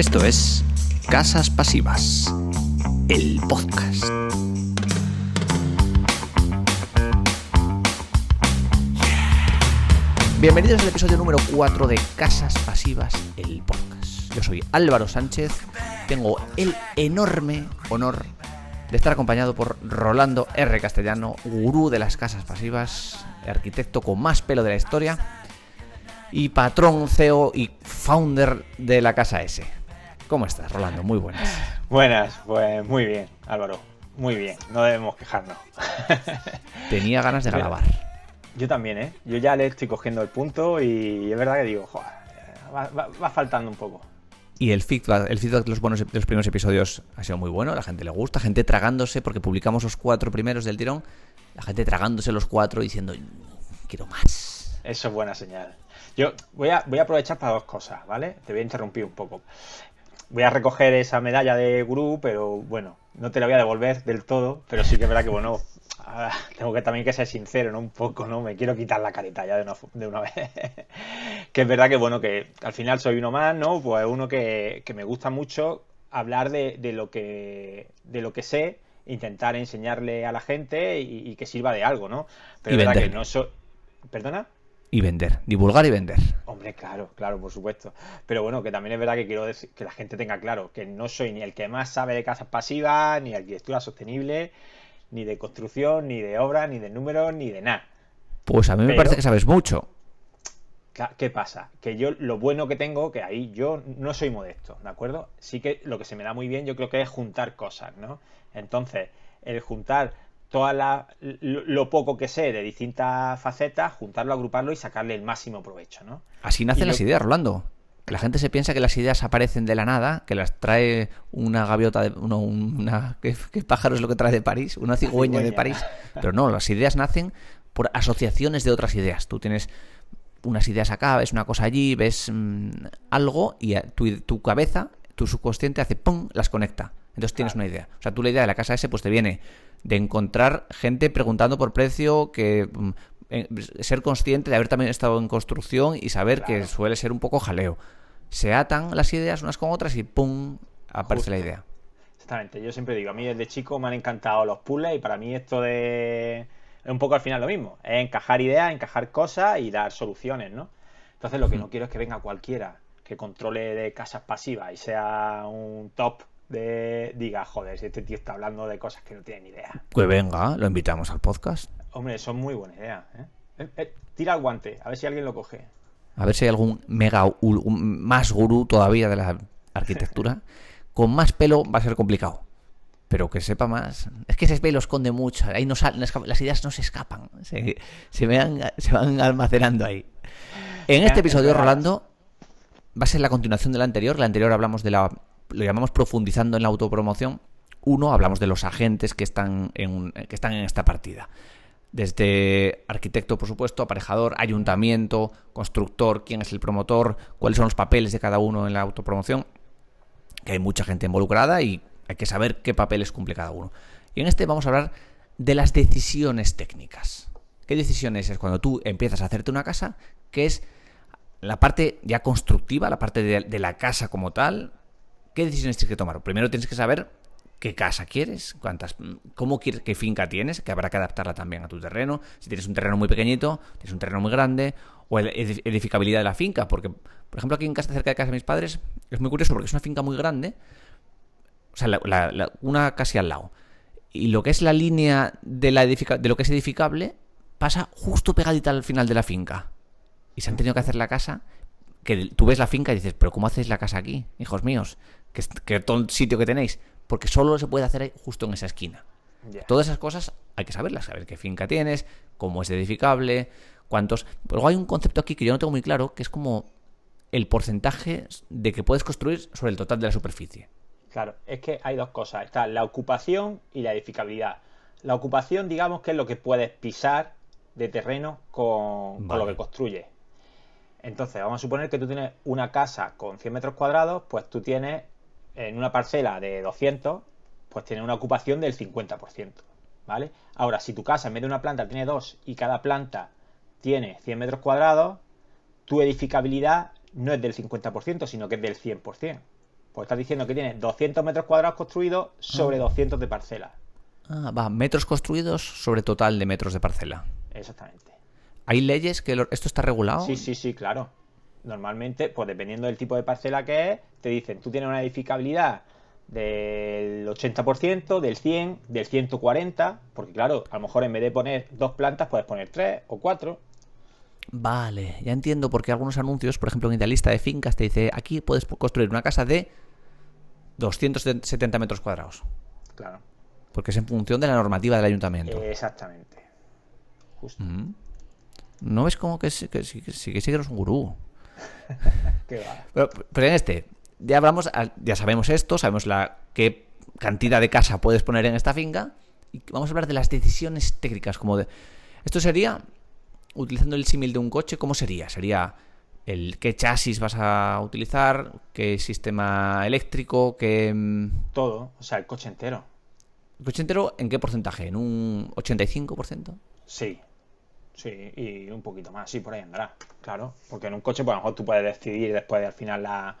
Esto es Casas Pasivas, el podcast. Bienvenidos al episodio número 4 de Casas Pasivas, el podcast. Yo soy Álvaro Sánchez, tengo el enorme honor de estar acompañado por Rolando R. Castellano, gurú de las casas pasivas, arquitecto con más pelo de la historia y patrón, CEO y founder de la casa S. ¿Cómo estás, Rolando? Muy buenas. Buenas, pues muy bien, Álvaro. Muy bien, no debemos quejarnos. Tenía ganas de grabar. Yo también, ¿eh? Yo ya le estoy cogiendo el punto y es verdad que digo, joder, va, faltando un poco. Y el feedback, el feedback de, los buenos, de los primeros episodios ha sido muy bueno, la gente le gusta, gente tragándose, porque publicamos los cuatro primeros del tirón, la gente tragándose los cuatro diciendo, quiero más. Eso es buena señal. Yo voy a, voy a aprovechar para dos cosas, ¿vale? Te voy a interrumpir un poco. Voy a recoger esa medalla de gurú, pero bueno, no te la voy a devolver del todo, pero sí que es verdad que, bueno, Ah, tengo que también que ser sincero, ¿no? Un poco, ¿no? Me quiero quitar la careta ya de una, de una vez. que es verdad que, bueno, que al final soy uno más, ¿no? Pues uno que, me gusta mucho hablar de, lo que, de lo que sé, intentar enseñarle a la gente y, que sirva de algo, ¿no? Pero es verdad que no soy... ¿Perdona? Y vender, divulgar y vender. Hombre, claro, claro, por supuesto. Pero bueno, que también es verdad que quiero que la gente tenga claro que no soy ni el que más sabe de casas pasivas, ni arquitectura sostenible, ni de construcción, ni de obra, ni de números, ni de nada. Pues a mí me parece que sabes mucho. ¿Qué pasa? Que yo lo bueno que tengo, que ahí yo no soy modesto, ¿de acuerdo? Sí que lo que se me da muy bien yo creo que es juntar cosas, ¿no? Entonces, el juntar toda lo, poco que sé de distintas facetas, juntarlo, agruparlo y sacarle el máximo provecho, ¿no? Así nacen las ideas, Rolando la gente se piensa que las ideas aparecen de la nada, que las trae una gaviota, de, una, ¿qué, pájaro es lo que trae de París? Una cigüeña, de París. Pero no, las ideas nacen por asociaciones de otras ideas. Tú tienes unas ideas acá, ves una cosa allí, ves mm, algo y tu, tu, cabeza, tu subconsciente hace ¡pum! las conecta. Entonces tienes una idea. O sea, tú la idea de la casa ese pues te viene de encontrar gente preguntando por precio, que mm, ser consciente de haber también estado en construcción y saber que suele ser un poco jaleo. Se atan las ideas unas con otras y ¡pum! aparece la idea. Exactamente, yo siempre digo, a mí desde chico me han encantado los puzzles y para mí esto de... es un poco al final lo mismo, es encajar ideas, encajar cosas y dar soluciones, ¿no? Entonces lo que no quiero es que venga cualquiera que controle de casas pasivas y sea un top de diga, joder, si este tío está hablando de cosas que no tiene ni idea. Pues venga, lo invitamos al podcast. Hombre, son muy buena idea. ¿eh? Eh, eh, tira el guante, a ver si alguien lo coge. A ver si hay algún mega, más gurú todavía de la arquitectura. Con más pelo va a ser complicado. Pero que sepa más. Es que ese pelo esconde mucho. Ahí no las ideas no se escapan. Se, se, van, se van almacenando ahí. En este episodio, Rolando, va a ser la continuación de la anterior. La anterior hablamos de la. Lo llamamos profundizando en la autopromoción. Uno, hablamos de los agentes que están en, que están en esta partida desde arquitecto, por supuesto, aparejador, ayuntamiento, constructor, quién es el promotor, cuáles son los papeles de cada uno en la autopromoción, que hay mucha gente involucrada y hay que saber qué papeles cumple cada uno. Y en este vamos a hablar de las decisiones técnicas. ¿Qué decisiones es cuando tú empiezas a hacerte una casa? Que es la parte ya constructiva, la parte de, de la casa como tal. ¿Qué decisiones tienes que tomar? Primero tienes que saber qué casa quieres, cuántas, cómo quieres, qué finca tienes, que habrá que adaptarla también a tu terreno. Si tienes un terreno muy pequeñito, tienes un terreno muy grande, o la edificabilidad de la finca, porque, por ejemplo, aquí en casa cerca de casa de mis padres, es muy curioso porque es una finca muy grande, o sea, una casi al lado. Y lo que es la línea de, la de lo que es edificable pasa justo pegadita al final de la finca. Y se han tenido que hacer la casa que tú ves la finca y dices, pero ¿cómo hacéis la casa aquí, hijos míos? Que, que todo el sitio que tenéis porque solo se puede hacer justo en esa esquina. Todas esas cosas hay que saberlas, saber qué finca tienes, cómo es edificable, cuántos... Luego hay un concepto aquí que yo no tengo muy claro, que es como el porcentaje de que puedes construir sobre el total de la superficie. Claro, es que hay dos cosas, está la ocupación y la edificabilidad. La ocupación, digamos, que es lo que puedes pisar de terreno con, con lo que construyes. Entonces, vamos a suponer que tú tienes una casa con 100 metros cuadrados, pues tú tienes en una parcela de 200, pues tiene una ocupación del 50%, ¿vale? Ahora, si tu casa en vez de una planta tiene dos y cada planta tiene 100 metros cuadrados, tu edificabilidad no es del 50%, sino que es del 100%, Pues estás diciendo que tiene 200 metros cuadrados construidos sobre 200 de parcela. Ah, va, metros construidos sobre total de metros de parcela. Exactamente. ¿Hay leyes que lo- esto está regulado? Sí, sí, sí, claro. Normalmente, pues dependiendo del tipo de parcela que es, te dicen, tú tienes una edificabilidad del 80%, del 100, del 140, porque claro, a lo mejor en vez de poner dos plantas, puedes poner tres o cuatro. Vale, ya entiendo por qué algunos anuncios, por ejemplo en Idealista de Fincas, te dice aquí puedes construir una casa de 270 metros cuadrados. Claro. Porque es en función de la normativa del ayuntamiento. Exactamente. Justo. Mm. ¿No ves como que sí que, sí, que, sí que sí que eres un gurú? Qué va. Pero, pero en este, ya hablamos, ya sabemos esto, sabemos la qué cantidad de casa puedes poner en esta finca. Y vamos a hablar de las decisiones técnicas, como de. Esto sería, utilizando el símil de un coche, ¿cómo sería? Sería el qué chasis vas a utilizar, qué sistema eléctrico, qué. mm, Todo, o sea, el coche entero. ¿El coche entero en qué porcentaje? ¿En un 85%? Sí. Sí, y un poquito más, sí, por ahí andará. Claro, porque en un coche, pues a lo mejor tú puedes decidir después de al final la,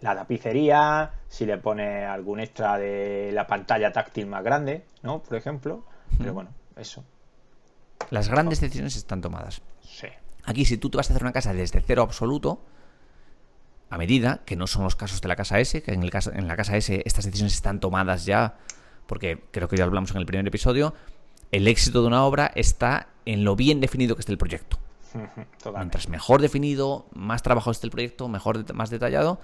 la tapicería, si le pones algún extra de la pantalla táctil más grande, ¿no? Por ejemplo. Pero bueno, eso. Las grandes decisiones están tomadas. Sí. Aquí, si tú te vas a hacer una casa desde cero absoluto, a medida, que no son los casos de la casa S, que en, el caso, en la casa S estas decisiones están tomadas ya, porque creo que ya hablamos en el primer episodio, el éxito de una obra está en lo bien definido que esté el proyecto. Totalmente. Mientras mejor definido, más trabajado esté el proyecto, mejor, más detallado,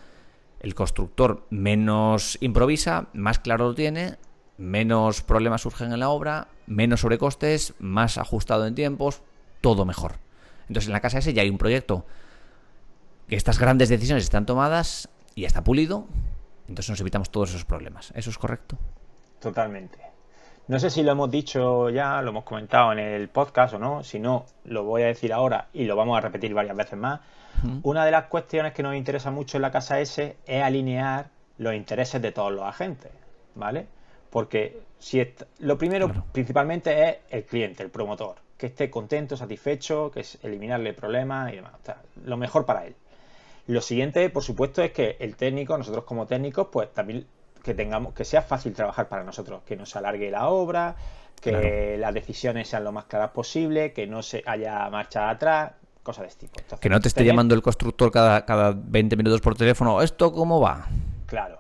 el constructor menos improvisa, más claro lo tiene, menos problemas surgen en la obra, menos sobrecostes, más ajustado en tiempos, todo mejor. Entonces en la casa S ya hay un proyecto que estas grandes decisiones están tomadas y ya está pulido, entonces nos evitamos todos esos problemas. ¿Eso es correcto? Totalmente. No sé si lo hemos dicho ya, lo hemos comentado en el podcast o no. Si no, lo voy a decir ahora y lo vamos a repetir varias veces más. Una de las cuestiones que nos interesa mucho en la casa S es alinear los intereses de todos los agentes, ¿vale? Porque si lo primero Claro. principalmente es el cliente, el promotor, que esté contento, satisfecho, que es eliminarle problemas y demás. O sea, lo mejor para él. Lo siguiente, por supuesto, es que el técnico, nosotros como técnicos, pues también que tengamos, que sea fácil trabajar para nosotros, que no se alargue la obra, que Claro. las decisiones sean lo más claras posible, que no se haya marcha atrás, cosas de este tipo. Entonces, Que no te esté tener- llamando el constructor cada, cada 20 minutos por teléfono, ¿esto cómo va? Claro.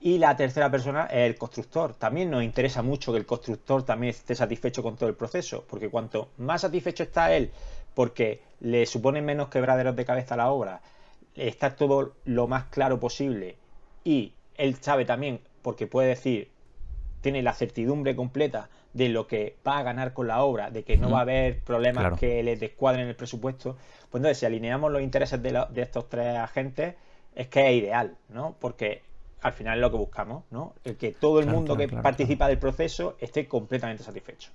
Y la tercera persona es el constructor. También nos interesa mucho que el constructor también esté satisfecho con todo el proceso, porque cuanto más satisfecho está él, porque le supone menos quebraderos de cabeza a la obra, está todo lo más claro posible y él sabe también, porque puede decir, tiene la certidumbre completa de lo que va a ganar con la obra, de que no va a haber problemas Claro. que le descuadren el presupuesto. Pues entonces, si alineamos los intereses de, la- de estos tres agentes, es que es ideal, ¿no? Porque al final es lo que buscamos, ¿no? El que todo el Claro, mundo claro, que participa del proceso esté completamente satisfecho.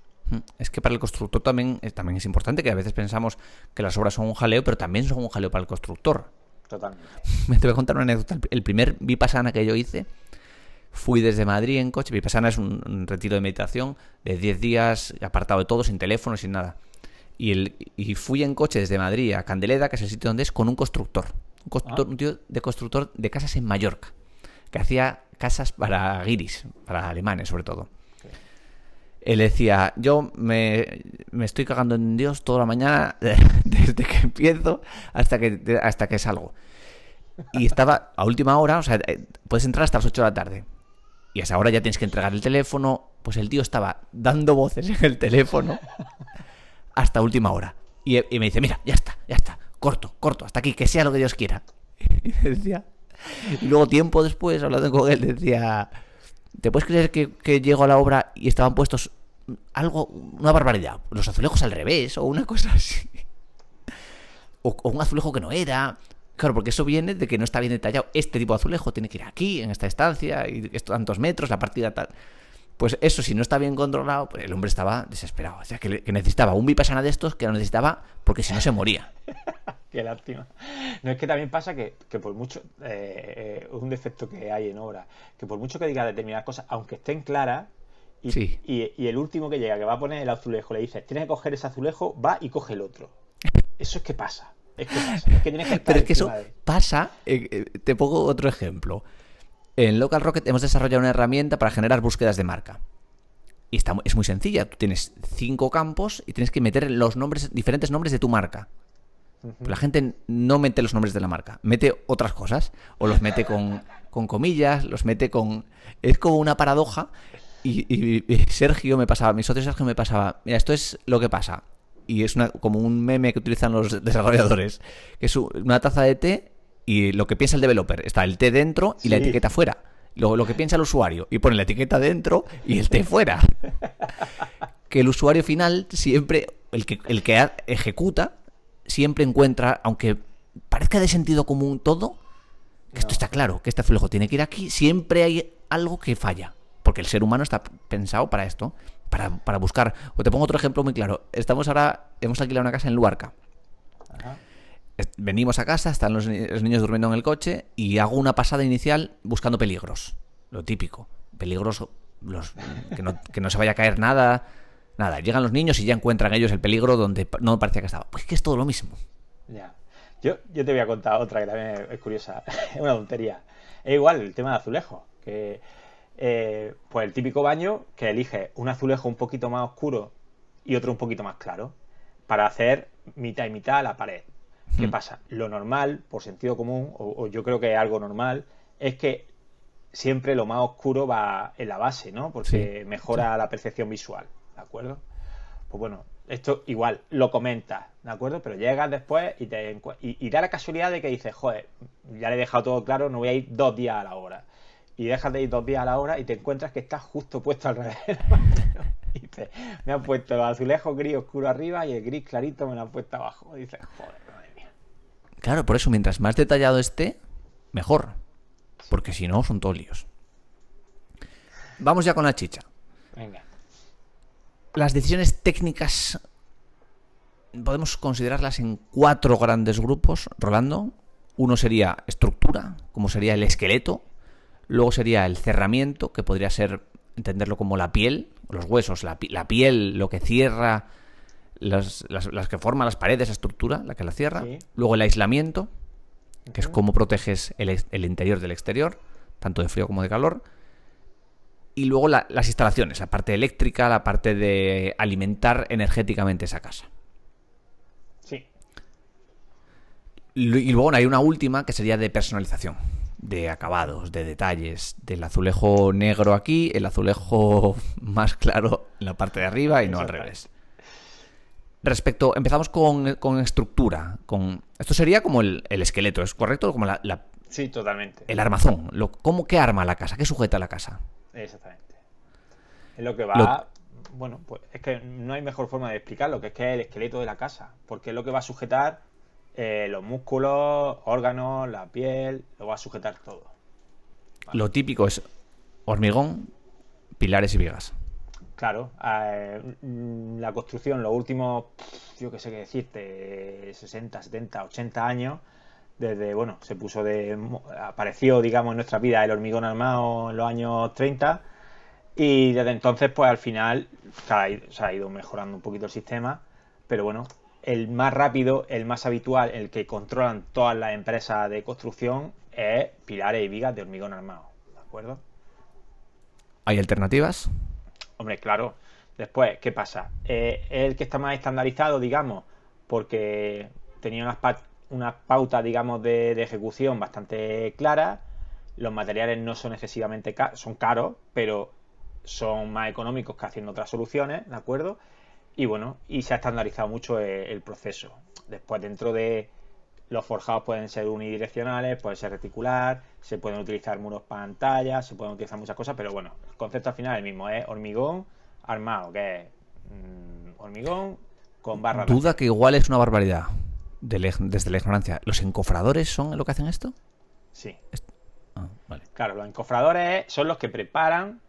Es que para el constructor también, eh, también es importante que a veces pensamos que las obras son un jaleo, pero también son un jaleo para el constructor. Totalmente. Me te voy a contar una anécdota. El primer Vipassana que yo hice, fui desde Madrid en coche. Vipassana es un, un retiro de meditación de 10 días, apartado de todo, sin teléfono, sin nada. Y, el, y fui en coche desde Madrid a Candeleda, que es el sitio donde es, con un constructor. Un, constructor, Ah. un tío de constructor de casas en Mallorca, que hacía casas para guiris, para alemanes sobre todo. Él decía, yo me, me estoy cagando en Dios toda la mañana, desde que empiezo hasta que, hasta que salgo. Y estaba a última hora, o sea, eh, puedes entrar hasta las 8 de la tarde. Y a esa hora ya tienes que entregar el teléfono. Pues el tío estaba dando voces en el teléfono hasta última hora. Y, y me dice, mira, ya está, ya está, corto, corto, hasta aquí, que sea lo que Dios quiera. Y decía, y luego tiempo después, hablando con él, decía, ¿te puedes creer que, que llego a la obra y estaban puestos algo, una barbaridad? Los azulejos al revés o una cosa así. O, o un azulejo que no era. Claro, porque eso viene de que no está bien detallado. Este tipo de azulejo tiene que ir aquí, en esta estancia, y estos tantos metros, la partida tal. Pues eso, si no está bien controlado, pues el hombre estaba desesperado. O sea, que, necesitaba un vipassana de estos que lo necesitaba porque si no se moría. Qué lástima. No es que también pasa que, que por mucho, eh, eh, es un defecto que hay en obra, que por mucho que diga determinadas cosas, aunque estén claras, y, Sí. y- y el último que llega, que va a poner el azulejo, le dices, tienes que coger ese azulejo, va y coge el otro. Eso es que pasa. Es que pasa. Es que tienes que estar Pero es que eso de- pasa. eh, eh, te pongo otro ejemplo. En Local Rocket hemos desarrollado una herramienta para generar búsquedas de marca. Y está, es muy sencilla. Tú tienes cinco campos y tienes que meter los nombres, diferentes nombres de tu marca. La gente no mete los nombres de la marca, mete otras cosas. O los mete con, con comillas, los mete con. Es como una paradoja. Y, y- y Sergio me pasaba, mi socio Sergio me pasaba. Mira, esto es lo que pasa. Y es una, como un meme que utilizan los desarrolladores. Que es una taza de té y lo que piensa el developer. Está el té dentro y la etiqueta fuera. Luego lo que piensa el usuario. Y pone la etiqueta dentro y el té fuera. que el usuario final siempre, el que, el que ejecuta, siempre encuentra, aunque parezca de sentido común todo, que esto está claro, que este flujo tiene que ir aquí, siempre hay algo que falla. Porque el ser humano está pensado para esto, para, para buscar. O te pongo otro ejemplo muy claro. Estamos ahora, hemos alquilado una casa en Luarca. Ajá. Venimos a casa, están los, ni- los niños durmiendo en el coche y hago una pasada inicial buscando peligros. Lo típico. Peligros los, que, no, que no se vaya a caer nada. Nada, llegan los niños y ya encuentran ellos el peligro donde no parecía que estaba. Pues que es todo lo mismo. Ya. Yo, yo te voy a contar otra que también es- curiosa. es una tontería. Es igual el tema de azulejo. Que, eh, pues el típico baño que elige un azulejo un poquito más oscuro y otro un poquito más claro. Para hacer mitad y mitad la pared. ¿Qué Hmm. pasa? Lo normal, por sentido común, o, o yo creo que es algo normal, es que siempre lo más oscuro va en la base, ¿no? Porque Sí. mejora la percepción visual, ¿de acuerdo? Pues bueno, esto igual lo comentas, ¿de acuerdo? Pero llegas después y te y da la casualidad de que dices, joder, ya le he dejado todo claro, no voy a ir dos días a la hora. Y dejas de ir dos días a la hora y te encuentras que estás justo puesto al revés. me han puesto los azulejos gris oscuro arriba y el gris clarito me lo han puesto abajo. Y dices, joder, madre mía. Claro, por eso mientras más detallado esté, mejor. Porque si no, son todos líos. Vamos ya con la chicha. Venga. Las decisiones técnicas podemos considerarlas en cuatro grandes grupos, Rolando. Uno sería estructura, como sería el esqueleto. Luego sería el cerramiento, que podría ser entenderlo como la piel, los huesos, la, pi- la piel, lo que cierra, las, las- las que forman las paredes, la estructura, la que la cierra. Sí. Luego el aislamiento, que es cómo proteges el, interior del exterior, tanto de frío como de calor. Y luego la- las instalaciones, la parte eléctrica, la parte de alimentar energéticamente esa casa. Sí. Y luego hay una última que sería de personalización, de acabados, de detalles, del azulejo negro aquí, el azulejo más claro en la parte de arriba y no al revés. Respecto, empezamos con, con estructura. Con, esto sería como el, el esqueleto, ¿es correcto? Como la- la- Sí, totalmente. el armazón. Lo, ¿Cómo qué arma la casa? ¿Qué sujeta la casa? Exactamente. Es lo que va. Bueno, pues es que no hay mejor forma de explicarlo, que es que es el esqueleto de la casa. Porque es lo que va a sujetar eh, los músculos, órganos, la piel, lo va a sujetar todo. Lo típico es hormigón, pilares y vigas. Claro, eh, la construcción, los últimos, yo qué sé qué decirte, 60, 70, 80 años, desde, bueno, se puso de, apareció, digamos, en nuestra vida el hormigón armado en los años 30 y desde entonces, pues al final, se ha ido mejorando un poquito el sistema, pero bueno, el más rápido, el más habitual, el que controlan todas las empresas de construcción es pilares y vigas de hormigón armado, ¿de acuerdo? ¿Hay alternativas? Hombre, claro. Después, ¿qué pasa? Eh, el que está más estandarizado, digamos, porque tenía unas, pa- unas pautas, digamos, de, de ejecución bastante claras. Los materiales no son excesivamente caros, son caros, pero son más económicos que haciendo otras soluciones, ¿de acuerdo? Y bueno, y se ha estandarizado mucho el, el proceso. Después, dentro de los forjados pueden ser unidireccionales, puede ser reticular, se pueden utilizar muros pantallas, se pueden utilizar muchas cosas, pero bueno, el concepto al final es el mismo, es hormigón armado, que es mm, hormigón con barras de Duda que igual es una barbaridad de desde la ignorancia. ¿Los encofradores son lo que hacen esto? Sí, Ah, vale. claro, los encofradores son los que preparan,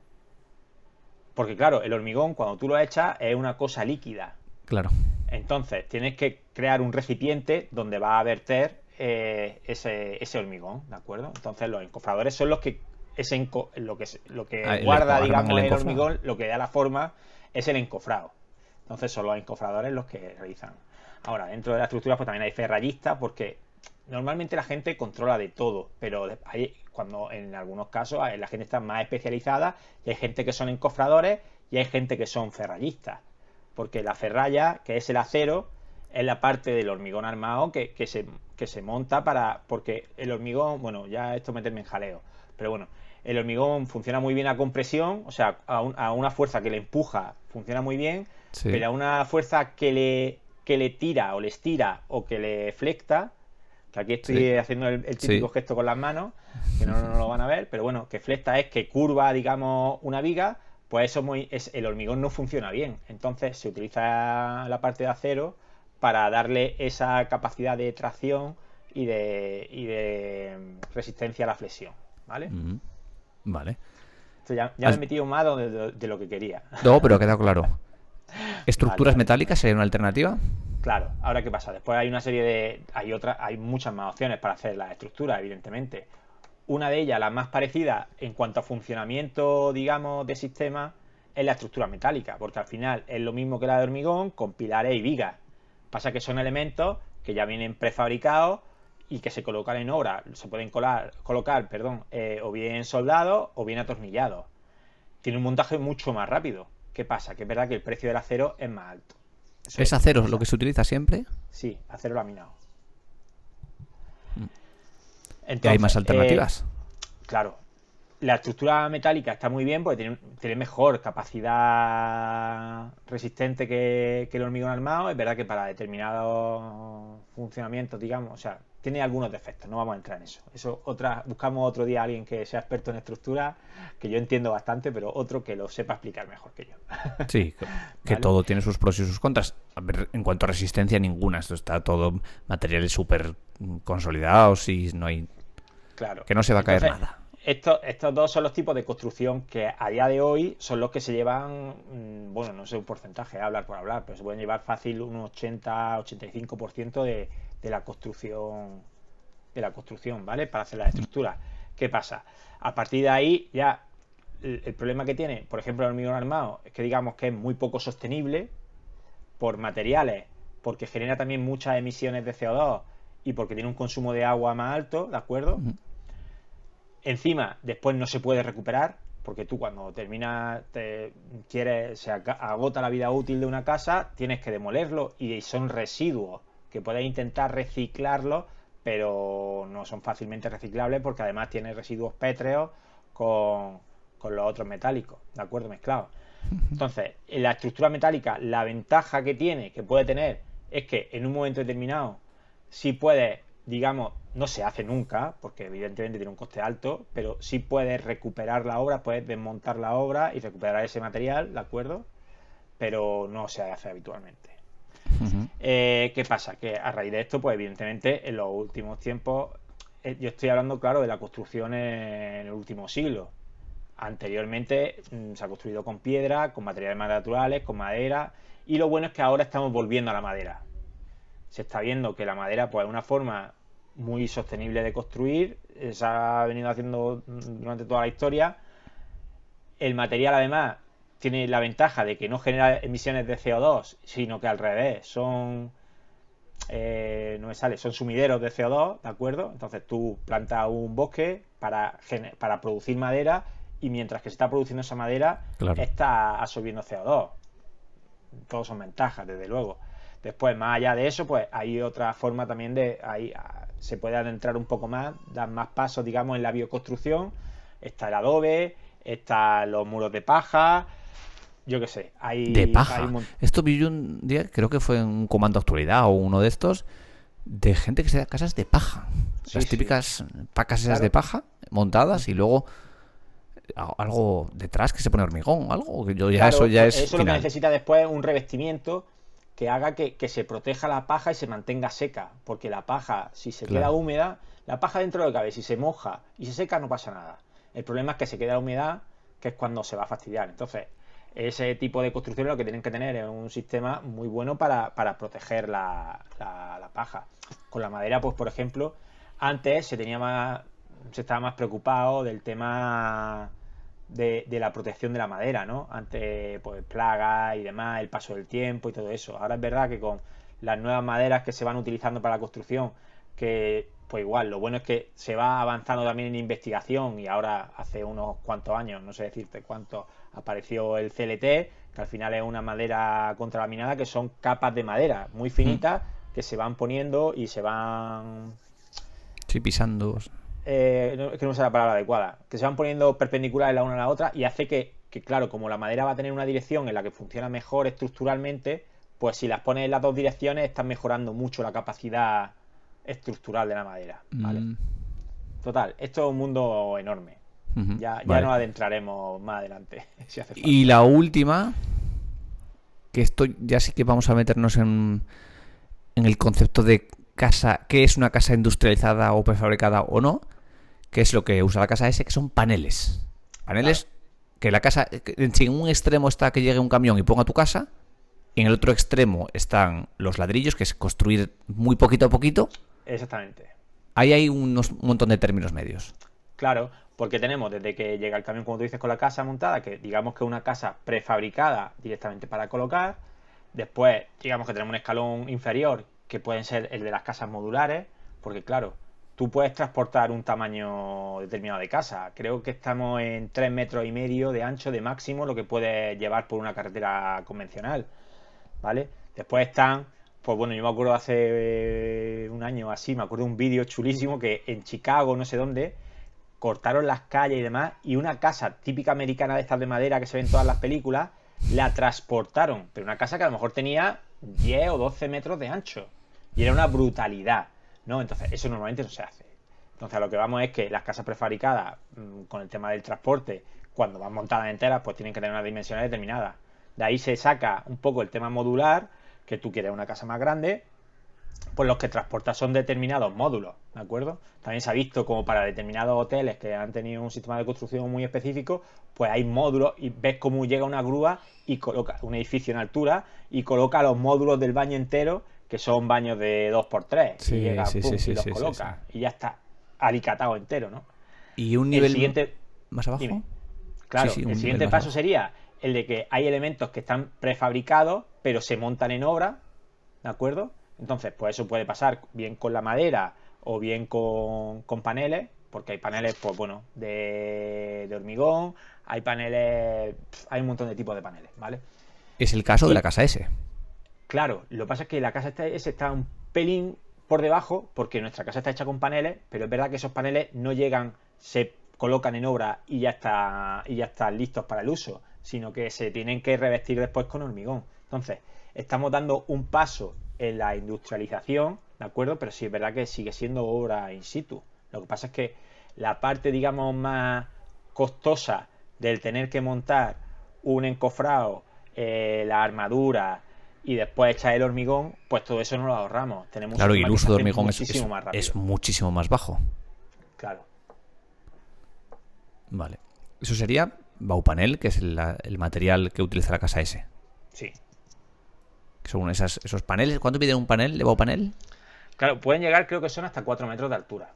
porque claro, el hormigón cuando tú lo echas es una cosa líquida, Claro. Entonces, tienes que crear un recipiente donde va a verter eh, ese, ese hormigón, ¿de acuerdo? Entonces, los encofradores son los que ese lo que, lo que Ah, guarda, digamos, el hormigón, lo que da la forma es el encofrado. Entonces, son los encofradores los que realizan. Ahora, dentro de la estructura, pues también hay ferrallistas, porque normalmente la gente controla de todo, pero hay, cuando en algunos casos la gente está más especializada y hay gente que son encofradores y hay gente que son ferrallistas. Porque la ferralla, que es el acero, es la parte del hormigón armado que, se, que se monta para. Porque el hormigón, bueno, ya esto meterme en jaleo, pero bueno, el hormigón funciona muy bien a compresión, o sea, a, una fuerza que le empuja funciona muy bien, pero a una fuerza que le, que le tira o le estira o que le flecta, que aquí estoy haciendo el, típico gesto con las manos, que no, no, lo van a ver, pero bueno, que flecta es que curva, digamos, una viga, pues eso muy, es, el hormigón no funciona bien. Entonces se utiliza la parte de acero para darle esa capacidad de tracción y de, y de resistencia a la flexión. ¿Vale? Vale. ya, me he metido más de, lo que quería. No, pero ha quedado claro. ¿Estructuras metálicas sería una alternativa? Claro, ahora qué pasa, después hay una serie de. hay otras, hay muchas más opciones para hacer la estructura, evidentemente. Una de ellas, la más parecida en cuanto a funcionamiento, digamos, de sistema, es la estructura metálica, porque al final es lo mismo que la de hormigón, con pilares y vigas. Pasa que son elementos que ya vienen prefabricados y que se colocan en obra, se pueden colar, colocar perdón, eh, o bien soldados o bien atornillados. Tiene un montaje mucho más rápido. ¿Qué pasa? Que es verdad que el precio del acero es más alto. ¿Es acero lo que se utiliza siempre? Sí, acero laminado. ¿Hay más alternativas? Eh, claro. La estructura metálica está muy bien porque tiene, mejor capacidad resistente que, el hormigón armado. Es verdad que para determinados funcionamientos, digamos, o sea, tiene algunos defectos, no vamos a entrar en eso. Eso otra, buscamos otro día a alguien que sea experto en estructura, que yo entiendo bastante, pero otro que lo sepa explicar mejor que yo. Sí, que, todo tiene sus pros y sus contras. A ver, en cuanto a resistencia, ninguna. Esto está todo materiales súper consolidados y no hay Claro. Que no se va a caer nada. Estos, estos dos son los tipos de construcción que a día de hoy son los que se llevan, mm, bueno, no sé un porcentaje, hablar por hablar, pero se pueden llevar fácil un 80-85% de, de la construcción, de la construcción, ¿vale? Para hacer la estructura. ¿Qué pasa? A partir de ahí ya el, problema que tiene, por ejemplo, el hormigón armado, es que digamos que es muy poco sostenible por materiales, porque genera también muchas emisiones de CO2 y porque tiene un consumo de agua más alto, ¿de acuerdo? Encima, después no se puede recuperar, porque tú cuando terminas, te quieres, se agota la vida útil de una casa, tienes que demolerlo y son residuos que puedes intentar reciclarlos, pero no son fácilmente reciclables porque además tiene residuos pétreos con, con los otros metálicos, ¿de acuerdo? Mezclados. Entonces, en la estructura metálica, la ventaja que tiene, que puede tener, es que en un momento determinado si puedes, digamos, no se hace nunca, porque evidentemente tiene un coste alto, pero si puedes recuperar la obra, puedes desmontar la obra y recuperar ese material, ¿de acuerdo? Pero no se hace habitualmente. Eh, ¿Qué pasa? Que a raíz de esto, pues evidentemente en los últimos tiempos, eh, yo estoy hablando, claro, de la construcción en el último siglo. Anteriormente mm, se ha construido con piedra, con materiales más naturales, con madera, y lo bueno es que ahora estamos volviendo a la madera se está viendo que la madera pues, es una forma muy sostenible de construir, eh, se ha venido haciendo durante toda la historia. El material además tiene la ventaja de que no genera emisiones de CO2, sino que al revés, son eh, no me sale, son sumideros de CO2, ¿de acuerdo? Entonces tú plantas un bosque para, para producir madera y mientras que se está produciendo esa madera está absorbiendo CO2. Todos son ventajas, desde luego. Después, más allá de eso, pues hay otra forma también de, ahí ah, se puede adentrar un poco más, dar más pasos, digamos, en la bioconstrucción. Está el adobe, están los muros de paja, yo qué sé. Hay, de paja. Esto vi un día, creo que fue en un comando actualidad o uno de estos, de gente que se da casas de paja. Las típicas pacas esas de paja montadas y luego algo detrás que se pone hormigón, algo que yo ya eso ya es. Eso lo que necesita después un revestimiento que haga que, se proteja la paja y se mantenga seca. Porque la paja, si se queda húmeda, la paja dentro de lo que cabe, si se moja y se seca, no pasa nada. El problema es que se queda humedad, que es cuando se va a fastidiar. Entonces, ese tipo de construcción lo que tienen que tener es un sistema muy bueno para, proteger la, la, paja. Con la madera, pues por ejemplo, antes se tenía más, se estaba más preocupado del tema de, la protección de la madera, ¿no? Ante pues, plagas y demás, el paso del tiempo y todo eso. Ahora es verdad que con las nuevas maderas que se van utilizando para la construcción, que pues igual, lo bueno es que se va avanzando también en investigación y ahora hace unos cuantos años, no sé decirte cuánto, apareció el CLT, que al final es una madera contralaminada, que son capas de madera muy finitas que se van poniendo y se van... Sí, pisando. Eh, no, es que no sé la palabra adecuada, que se van poniendo perpendiculares la una a la otra y hace que, que, claro, como la madera va a tener una dirección en la que funciona mejor estructuralmente, pues si las pones en las dos direcciones están mejorando mucho la capacidad estructural de la madera. ¿vale? Mm. Total, esto es un mundo enorme. Ya, ya vale. nos adentraremos más adelante, si hace falta. Y la última, que esto ya sí que vamos a meternos en, en el concepto de casa, qué es una casa industrializada o prefabricada o no, que es lo que usa la casa S, que son paneles. Paneles que la casa, que si en un extremo está que llegue un camión y ponga tu casa, y en el otro extremo están los ladrillos, que es construir muy poquito a poquito. Exactamente. Ahí hay unos, un montón de términos medios. Claro, porque tenemos desde que llega el camión, como tú dices, con la casa montada, que digamos que es una casa prefabricada directamente para colocar. Después, digamos que tenemos un escalón inferior, que pueden ser el de las casas modulares, porque claro, tú puedes transportar un tamaño determinado de casa. Creo que estamos en 3 metros y medio de ancho de máximo, lo que puedes llevar por una carretera convencional. ¿Vale? Después están, pues bueno, yo me acuerdo hace eh, un año así, me acuerdo un vídeo chulísimo que en Chicago, no sé dónde, cortaron las calles y demás, y una casa típica americana de estas de madera que se ven en todas las películas, la transportaron, pero una casa que a lo mejor tenía 10 o 12 metros de ancho, y era una brutalidad, ¿no? Entonces, eso normalmente no se hace. Entonces, a lo que vamos es que las casas prefabricadas, mm, con el tema del transporte, cuando van montadas enteras, pues tienen que tener unas dimensiones determinadas. De ahí se saca un poco el tema modular, que tú quieres una casa más grande, pues los que transportas son determinados módulos, ¿de acuerdo? También se ha visto como para determinados hoteles que han tenido un sistema de construcción muy específico, pues hay módulos y ves cómo llega una grúa y coloca un edificio en altura y coloca los módulos del baño entero, que son baños de 2x3, Sí, y llega, sí, pum, sí, sí, y los sí, sí, coloca y ya está alicatado entero, ¿no? Y un El nivel siguiente, más abajo. Dime. Claro, Sí, sí, un el siguiente paso abajo. sería el de que hay elementos que están prefabricados, pero se montan en obra, ¿de acuerdo? Entonces, pues eso puede pasar bien con la madera o bien con, con paneles, porque hay paneles, pues bueno, de, de hormigón, hay paneles, hay un montón de tipos de paneles, ¿vale? Es el caso de la casa S. Claro, lo que pasa es que la casa está, ese está un pelín por debajo, porque nuestra casa está hecha con paneles, pero es verdad que esos paneles no llegan, se colocan en obra y ya está, y ya están listos para el uso, sino que se tienen que revestir después con hormigón. Entonces, estamos dando un paso en la industrialización, ¿de acuerdo? Pero sí es verdad que sigue siendo obra in situ. Lo que pasa es que la parte, digamos, más costosa del tener que montar un encofrado, eh, la armadura y después echar el hormigón, pues todo eso no lo ahorramos. Tenemos Claro, y el uso de hormigón es, muchísimo es- más rápido. es muchísimo más bajo. Claro. Vale. Eso sería Baupanel, que es el, el material que utiliza la casa S. Sí. Que son esas, esos paneles. ¿Cuánto mide un panel de Baupanel? Claro, pueden llegar, creo que son hasta 4 metros de altura.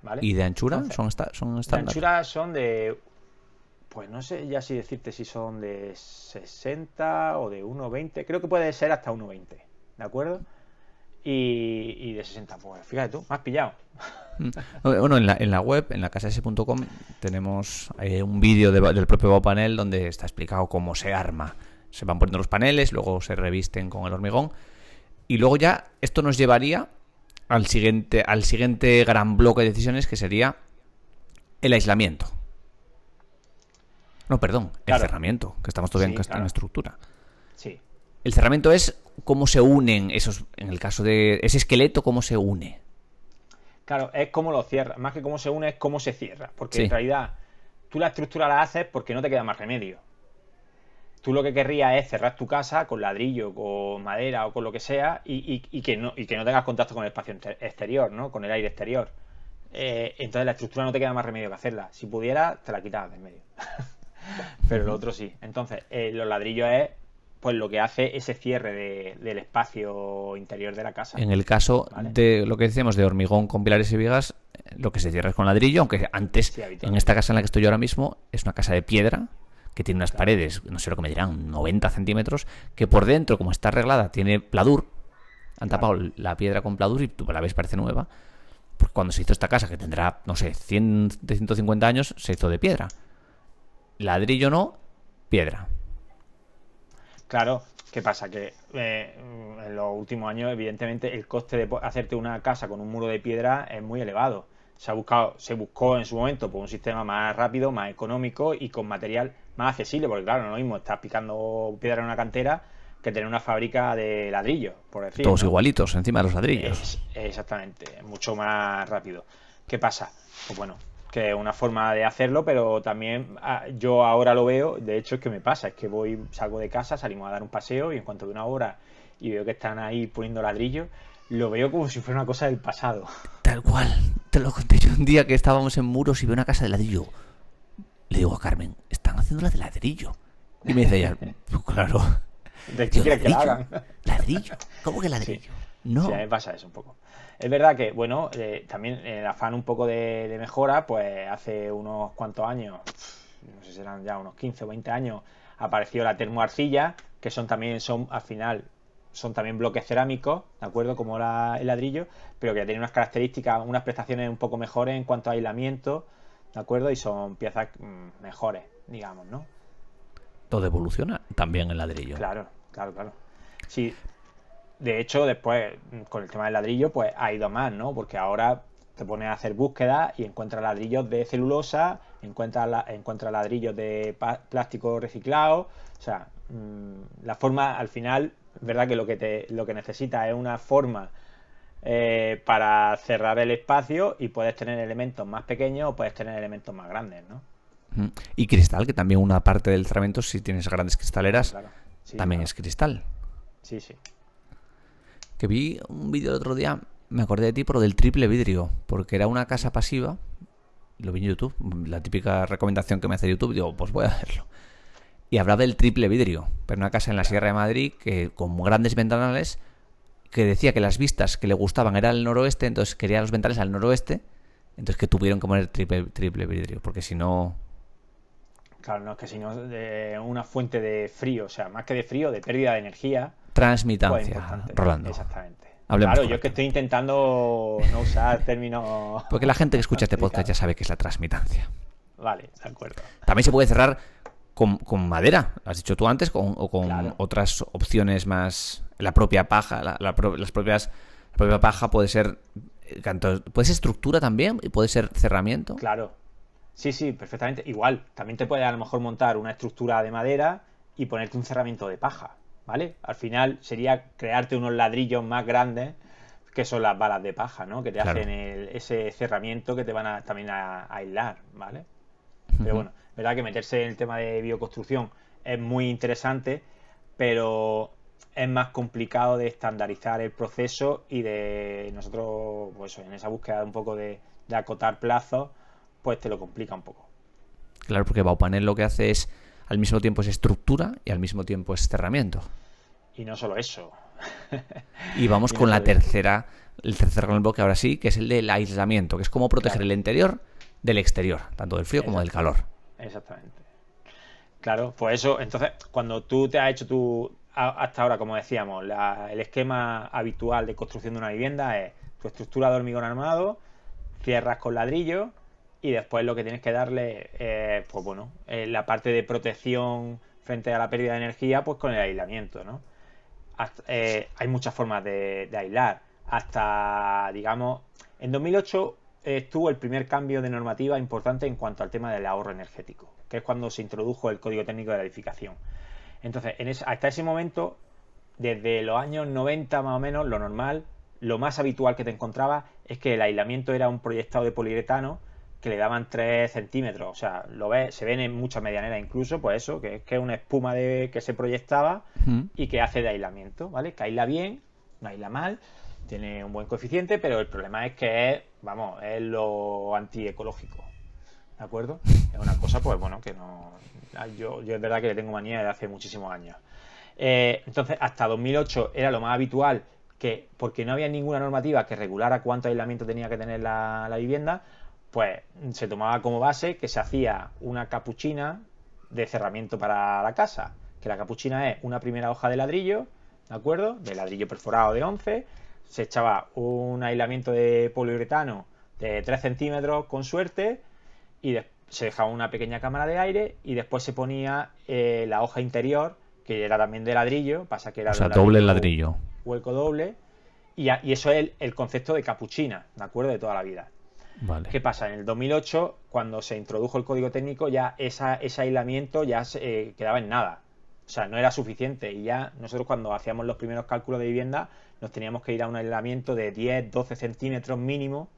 ¿Vale? ¿Y de anchura? Entonces, son, esta- son De anchura son de. Pues no sé ya si decirte si son de 60 o de 1,20. Creo que puede ser hasta 1,20. ¿De acuerdo? Y, y de 60, pues fíjate tú, me has pillado. Mm. Bueno, en la, en la web, en la casas.com, tenemos eh, un vídeo de- del propio Baupanel donde está explicado cómo se arma. Se van poniendo los paneles, luego se revisten con el hormigón. Y luego ya esto nos llevaría al siguiente, al siguiente gran bloque de decisiones que sería el aislamiento. No, perdón, el cerramiento, que estamos todavía en, Sí, cast- en claro. estructura. Sí. El cerramiento es cómo se unen esos, en el caso de ese esqueleto, cómo se une. Claro, es cómo lo cierra. Más que cómo se une, es cómo se cierra. Porque Sí. en realidad, tú la estructura la haces porque no te queda más remedio. Tú lo que querrías es cerrar tu casa con ladrillo, con madera o con lo que sea y, y- y que, no, y que no tengas contacto con el espacio exterior, ¿no? Con el aire exterior. Eh, entonces la estructura no te queda más remedio que hacerla. Si pudiera, te la quitabas del medio. Pero lo otro sí. Entonces, eh, los ladrillos es pues lo que hace ese cierre de- del espacio interior de la casa. En el caso Vale. de lo que decíamos de hormigón con pilares y vigas, lo que se cierra es con ladrillo, aunque antes, Sí, en esta casa en la que estoy yo ahora mismo, es una casa de piedra que tiene unas paredes, no sé lo que me dirán, 90 centímetros, que por dentro, como está arreglada, tiene pladur. Han tapado la piedra con pladur y tú la ves parece nueva. cuando se hizo esta casa, que tendrá, no sé, 100, de 150 años, se hizo de piedra. Ladrillo no, piedra. Claro, ¿qué pasa? Que eh, en los últimos años, evidentemente, el coste de hacerte una casa con un muro de piedra es muy elevado. Se, ha buscado, se buscó en su momento por un sistema más rápido, más económico y con material más accesible, porque claro, no es lo mismo estar picando piedra en una cantera que tener una fábrica de ladrillos, por decir. Todos igualitos encima de los ladrillos. exactamente, mucho más rápido. ¿Qué pasa? Pues bueno, que es una forma de hacerlo, pero también ah, yo ahora lo veo, de hecho es que me pasa, es que voy, salgo de casa, salimos a dar un paseo y en cuanto de una hora y veo que están ahí poniendo ladrillos, lo veo como si fuera una cosa del pasado. Tal cual, te lo conté yo un día que estábamos en muros y veo una casa de ladrillo. Le digo a Carmen, están haciendo la de ladrillo. Y me dice ella, pues claro. ¿De qué que la hagan? ¿Ladrillo? ¿Cómo que ladrillo? No. Sí, a mí me pasa eso un poco. Es verdad que, bueno, eh, también el afán un poco de, mejora, pues hace unos cuantos años, no sé si serán ya unos 15 o 20 años, apareció la termoarcilla, que son también, son al final, son también bloques cerámicos, ¿de acuerdo? Como el ladrillo, pero que tienen unas características, unas prestaciones un poco mejores en cuanto a aislamiento, ¿de acuerdo? Y son piezas mm, mejores, digamos, ¿no? Todo evoluciona también el ladrillo. Claro, claro, claro. Sí, de hecho, después, con el tema del ladrillo, pues ha ido más, ¿no? Porque ahora te pones a hacer búsquedas y encuentras ladrillos de celulosa, encuentras, la, ladrillos de plástico reciclado. O sea, mm, la forma, al final, es verdad que lo que, te, lo que necesitas es una forma eh, para cerrar el espacio y puedes tener elementos más pequeños o puedes tener elementos más grandes, ¿no? Y cristal, que también una parte del cerramiento, si tienes grandes cristaleras, también es cristal. Sí, sí que vi un vídeo el otro día, me acordé de ti por del triple vidrio, porque era una casa pasiva, lo vi en YouTube, la típica recomendación que me hace YouTube, digo, pues voy a verlo. Y hablaba del triple vidrio, pero una casa en la Sierra de Madrid que con grandes ventanales, que decía que las vistas que le gustaban eran al noroeste, entonces quería los ventanales al noroeste, entonces que tuvieron que poner triple, triple vidrio, porque si no... Claro, no, es que si no, de una fuente de frío, o sea, más que de frío, de pérdida de energía, Transmitancia, Rolando. Exactamente. claro, yo es que estoy intentando no usar términos. Porque la gente que escucha este podcast ya sabe que es la transmitancia. Vale, de acuerdo. También se puede cerrar con, madera, has dicho tú antes, o con otras opciones más. La propia paja, la, las propias. La propia paja puede ser. Eh, puede ser estructura también y puede ser cerramiento. Claro. Sí, sí, perfectamente. Igual, también te puede a lo mejor montar una estructura de madera y ponerte un cerramiento de paja. ¿vale? Al final sería crearte unos ladrillos más grandes que son las balas de paja, ¿no? Que te hacen ese cerramiento que te van a, también a, aislar, ¿vale? Pero bueno, verdad que meterse en el tema de bioconstrucción es muy interesante, pero es más complicado de estandarizar el proceso y de nosotros, pues en esa búsqueda un poco de, de acotar plazos, pues te lo complica un poco. Claro, porque Baupanel lo que hace es al mismo tiempo es estructura y al mismo tiempo es cerramiento. Y no solo eso. y vamos con la tercera, el tercer gran bloque ahora sí, que es el del aislamiento, que es cómo proteger el interior del exterior, tanto del frío como del calor. Exactamente. Claro, pues eso, entonces, cuando tú te has hecho tu, hasta ahora, como decíamos, el esquema habitual de construcción de una vivienda es tu estructura de hormigón armado, cierras con ladrillo, y después lo que tienes que darle, es, pues bueno, la parte de protección frente a la pérdida de energía, pues con el aislamiento, ¿no? Eh, hay muchas formas de, aislar. Hasta, digamos, en 2008 estuvo el primer cambio de normativa importante en cuanto al tema del ahorro energético, que es cuando se introdujo el Código Técnico de la Edificación. Entonces, en hasta ese momento, desde los años 90 más o menos, lo normal, lo más habitual que te encontrabas es que el aislamiento era un proyectado de poliuretano que le daban 3 centímetros. O sea, lo ves, se ven en muchas medianeras incluso, pues eso, que es que es una espuma de, que se proyectaba y que hace de aislamiento, ¿vale? Que aísla bien, no aísla mal, tiene un buen coeficiente, pero el problema es que es, vamos, es lo antiecológico. ¿De acuerdo? Es una cosa, pues bueno, que no. Yo, yo es verdad que le tengo manía de hace muchísimos años. Eh, entonces, hasta 2008 era lo más habitual que, porque no había ninguna normativa que regulara cuánto aislamiento tenía que tener la, la vivienda, pues se tomaba como base que se hacía una capuchina de cerramiento para la casa, que la capuchina es una primera hoja de ladrillo, ¿de acuerdo? De ladrillo perforado de 11, se echaba un aislamiento de poliuretano de 3 centímetros con suerte y se dejaba una pequeña cámara de aire y después se ponía eh, la hoja interior, que era también de ladrillo, pasa que era o sea, doble ladrillo. Hueco doble. Y, eso es el, concepto de capuchina, ¿de acuerdo? De toda la vida. Vale. ¿Qué pasa? En el 2008, cuando se introdujo el código técnico, ya esa, ese aislamiento ya se, eh, quedaba en nada. O sea, no era suficiente. Y ya nosotros cuando hacíamos los primeros cálculos de vivienda, nos teníamos que ir a un aislamiento de 10, 12 centímetros mínimo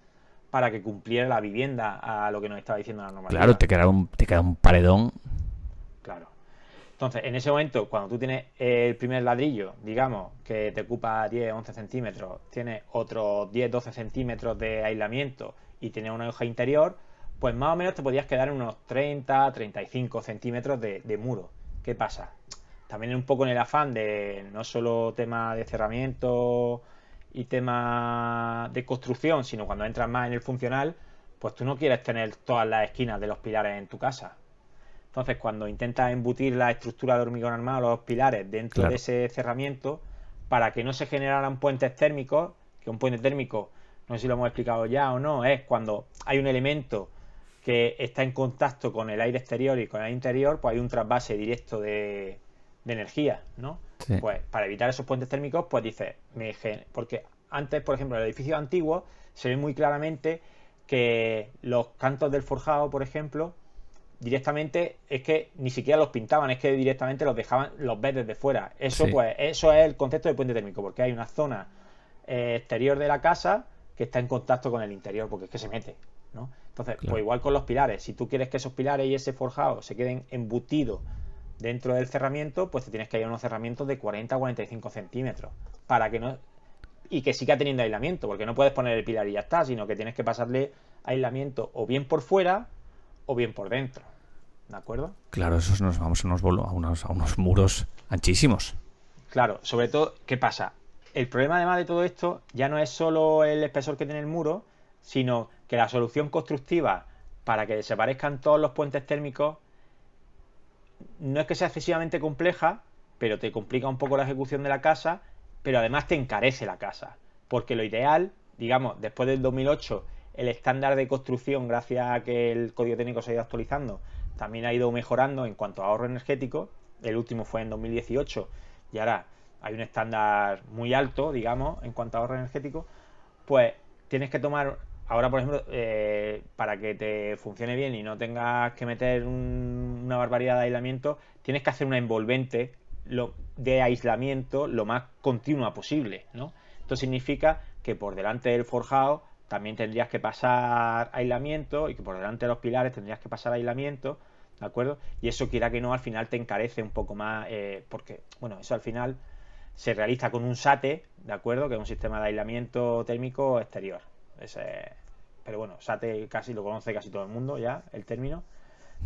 para que cumpliera la vivienda a lo que nos estaba diciendo la normativa. Claro, te queda un, te queda un paredón. Claro. Entonces, en ese momento, cuando tú tienes el primer ladrillo, digamos, que te ocupa 10, 11 centímetros, tienes otros 10, 12 centímetros de aislamiento y tienes una hoja interior, pues más o menos te podías quedar en unos 30, 35 centímetros de, de muro. ¿Qué pasa? También un poco en el afán de no solo tema de cerramiento y tema de construcción, sino cuando entras más en el funcional, pues tú no quieres tener todas las esquinas de los pilares en tu casa. Entonces, cuando intentas embutir la estructura de hormigón armado, los pilares, dentro de ese cerramiento, para que no se generaran puentes térmicos, que un puente térmico, no sé si lo hemos explicado ya o no, es cuando hay un elemento que está en contacto con el aire exterior y con el interior, pues hay un trasvase directo de, de energía, ¿no? Pues para evitar esos puentes térmicos, pues dice, porque antes, por ejemplo, en el edificio antiguo se ve muy claramente que los cantos del forjado, por ejemplo, directamente es que ni siquiera los pintaban, es que directamente los dejaban, los ves desde fuera. Eso, pues, eso es el concepto de puente térmico, porque hay una zona eh, exterior de la casa que está en contacto con el interior, porque es que se mete, ¿no? Entonces, pues igual con los pilares, si tú quieres que esos pilares y ese forjado se queden embutidos dentro del cerramiento, pues te tienes que ir a unos cerramientos de 40 a 45 centímetros. Para que no. Y que siga teniendo aislamiento, porque no puedes poner el pilar y ya está, sino que tienes que pasarle aislamiento o bien por fuera o bien por dentro. ¿De acuerdo? Claro, eso nos vamos a unos, a unos, a unos muros anchísimos. Claro, sobre todo, ¿qué pasa? El problema además de todo esto ya no es solo el espesor que tiene el muro, sino que la solución constructiva para que desaparezcan todos los puentes térmicos no es que sea excesivamente compleja, pero te complica un poco la ejecución de la casa, pero además te encarece la casa. Porque lo ideal, digamos, después del 2008, el estándar de construcción, gracias a que el código técnico se ha ido actualizando, también ha ido mejorando en cuanto a ahorro energético. El último fue en 2018 y ahora hay un estándar muy alto, digamos, en cuanto a ahorro energético. Pues tienes que tomar ahora, por ejemplo, eh, para que te funcione bien y no tengas que meter una barbaridad de aislamiento, tienes que hacer una envolvente de aislamiento lo más continua posible, ¿no? Esto significa que por delante del forjado también tendrías que pasar aislamiento y que por delante de los pilares tendrías que pasar aislamiento, ¿de acuerdo? Y eso quiera que no, al final te encarece un poco más, eh, porque, bueno, eso al final se realiza con un SATE, ¿de acuerdo? Que es un sistema de aislamiento térmico exterior, pero bueno, SATE casi lo conoce casi todo el mundo ya, el término.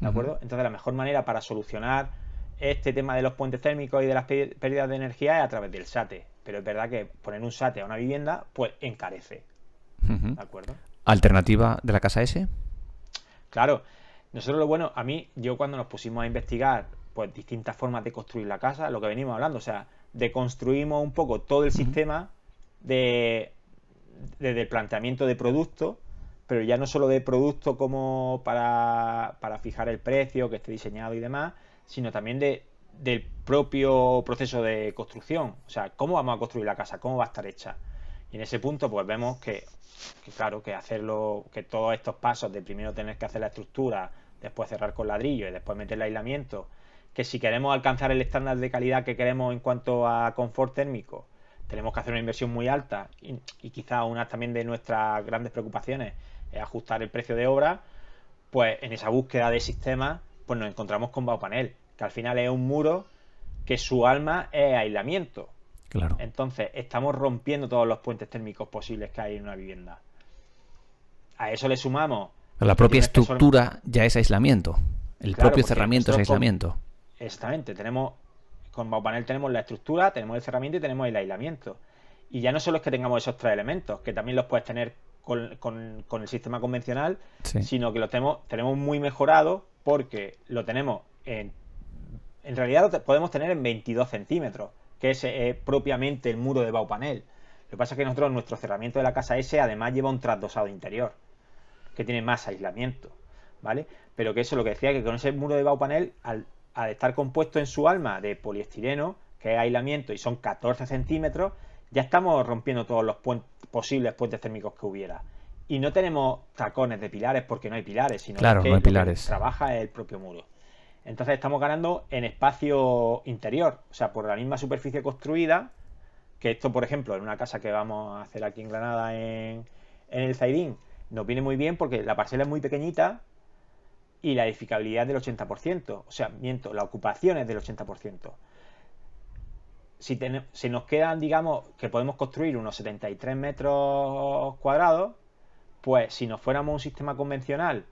¿De acuerdo? Entonces la mejor manera para solucionar este tema de los puentes térmicos y de las pérdidas de energía es a través del SATE. Pero es verdad que poner un SATE a una vivienda, pues encarece. ¿De acuerdo? ¿Alternativa de la casa S? Claro. Nosotros lo bueno, a mí, yo cuando nos pusimos a investigar pues distintas formas de construir la casa, lo que venimos hablando, o sea, deconstruimos un poco todo el sistema de desde el planteamiento de producto, pero ya no solo de producto como para, fijar el precio, que esté diseñado y demás, sino también de, del propio proceso de construcción. O sea, cómo vamos a construir la casa, cómo va a estar hecha. Y en ese punto, pues vemos que, claro, que hacerlo, que todos estos pasos de primero tener que hacer la estructura, después cerrar con ladrillo y después meter el aislamiento, que si queremos alcanzar el estándar de calidad que queremos en cuanto a confort térmico, tenemos que hacer una inversión muy alta y, quizá una también de nuestras grandes preocupaciones es ajustar el precio de obra, pues en esa búsqueda de sistemas pues nos encontramos con Baupanel, que al final es un muro que su alma es aislamiento. Claro. Entonces, estamos rompiendo todos los puentes térmicos posibles que hay en una vivienda. A eso le sumamos. La propia estructura ya es aislamiento. El propio cerramiento es aislamiento. Exactamente. Tenemos con Baupanel tenemos la estructura, tenemos el cerramiento y tenemos el aislamiento. Y ya no solo es que tengamos esos tres elementos, que también los puedes tener con, el sistema convencional, sino que lo tenemos, tenemos muy mejorado porque lo tenemos en... En realidad lo podemos tener en 22 centímetros, que es eh, propiamente el muro de Baupanel. Lo que pasa es que nosotros, nuestro cerramiento de la casa S, además lleva un trasdosado interior. que tiene más aislamiento, ¿vale? Pero que eso lo que decía, que con ese muro de Baupanel, al, al estar compuesto en su alma de poliestireno, que es aislamiento y son 14 centímetros, ya estamos rompiendo todos los posibles puentes térmicos que hubiera. Y no tenemos tacones de pilares porque no hay pilares, sino claro, que no hay lo que pilares. trabaja el propio muro. Entonces estamos ganando en espacio interior, o sea, por la misma superficie construida, que esto, por ejemplo, en una casa que vamos a hacer aquí en Granada, en, en el Zaidín, nos viene muy bien porque la parcela es muy pequeñita y la edificabilidad es del 80%, o sea, miento, la ocupación es del 80% si, si, nos quedan, digamos, que podemos construir unos 73 metros cuadrados, pues si nos fuéramos un sistema convencional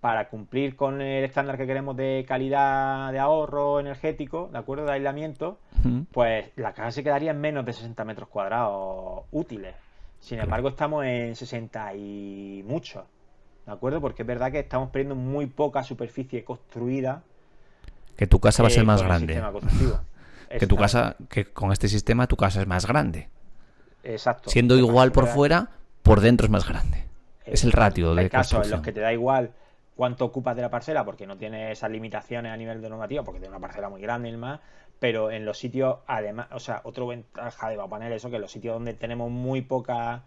para cumplir con el estándar que queremos de calidad de ahorro energético, ¿de acuerdo? De aislamiento, uh -huh. pues la casa se quedaría en menos de 60 metros cuadrados útiles. Sin embargo, estamos en 60 y mucho, ¿de acuerdo? Porque es verdad que estamos perdiendo muy poca superficie construida. Que tu casa va a ser eh, más grande. que tu casa, que con este sistema tu casa es más grande. Exacto. Siendo igual por fuera, por dentro es más grande. Es el ratio de Hay casos en los que te da igual cuánto ocupas de la parcela porque no tiene esas limitaciones a nivel de normativa, porque tiene una parcela muy grande y demás, pero en los sitios, además, o sea, otra ventaja de Baupanel eso, que en los sitios donde tenemos muy poca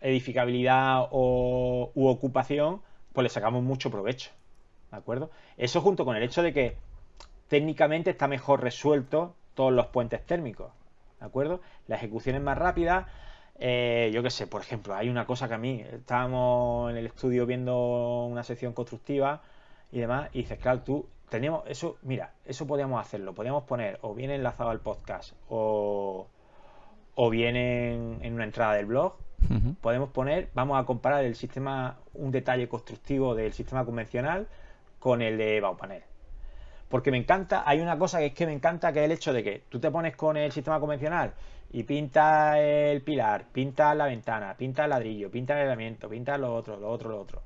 edificabilidad o, u ocupación, pues le sacamos mucho provecho, ¿de acuerdo? Eso junto con el hecho de que técnicamente está mejor resuelto todos los puentes térmicos, ¿de acuerdo? La ejecución es más rápida, eh, yo qué sé, por ejemplo, hay una cosa que a mí, estábamos en el estudio viendo una sección constructiva y demás, y dices, claro, tú, teníamos, eso, mira, eso podíamos hacerlo, podíamos poner o bien enlazado al podcast o, o bien en, en una entrada del blog, Podemos poner, vamos a comparar el sistema, un detalle constructivo del sistema convencional con el de Baupanel. Porque me encanta, hay una cosa que es que me encanta, que es el hecho de que tú te pones con el sistema convencional y pintas el pilar, pintas la ventana, pintas el ladrillo, pintas el elemento, pintas lo otro, lo otro, lo otro.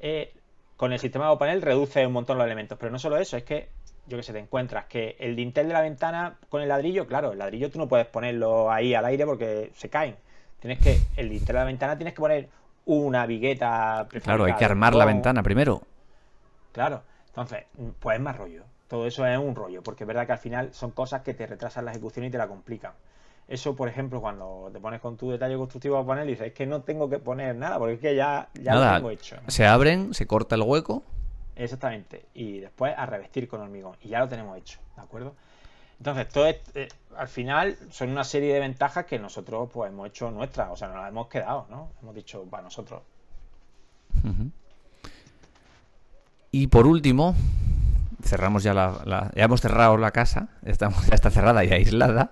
Eh, con el sistema de panel reduce un montón los elementos, pero no solo eso, es que, yo que sé, te encuentras que el dintel de la ventana con el ladrillo, claro, el ladrillo tú no puedes ponerlo ahí al aire porque se caen. Tienes que, el dintel de la ventana tienes que poner una vigueta. Claro, hay que armar la ventana primero. Claro, entonces, pues es más rollo todo eso es un rollo, porque es verdad que al final son cosas que te retrasan la ejecución y te la complican. Eso, por ejemplo, cuando te pones con tu detalle constructivo a panel y dices, es que no tengo que poner nada, porque es que ya, ya nada, lo tengo hecho. Se abren, se corta el hueco. Exactamente. Y después a revestir con hormigón. Y ya lo tenemos hecho, ¿de acuerdo? Entonces, todo es, eh, al final son una serie de ventajas que nosotros pues hemos hecho nuestras, o sea, nos las hemos quedado, ¿no? Hemos dicho, para nosotros. Uh -huh. Y por último, cerramos ya la, la, ya hemos cerrado la casa, estamos, ya está cerrada y aislada,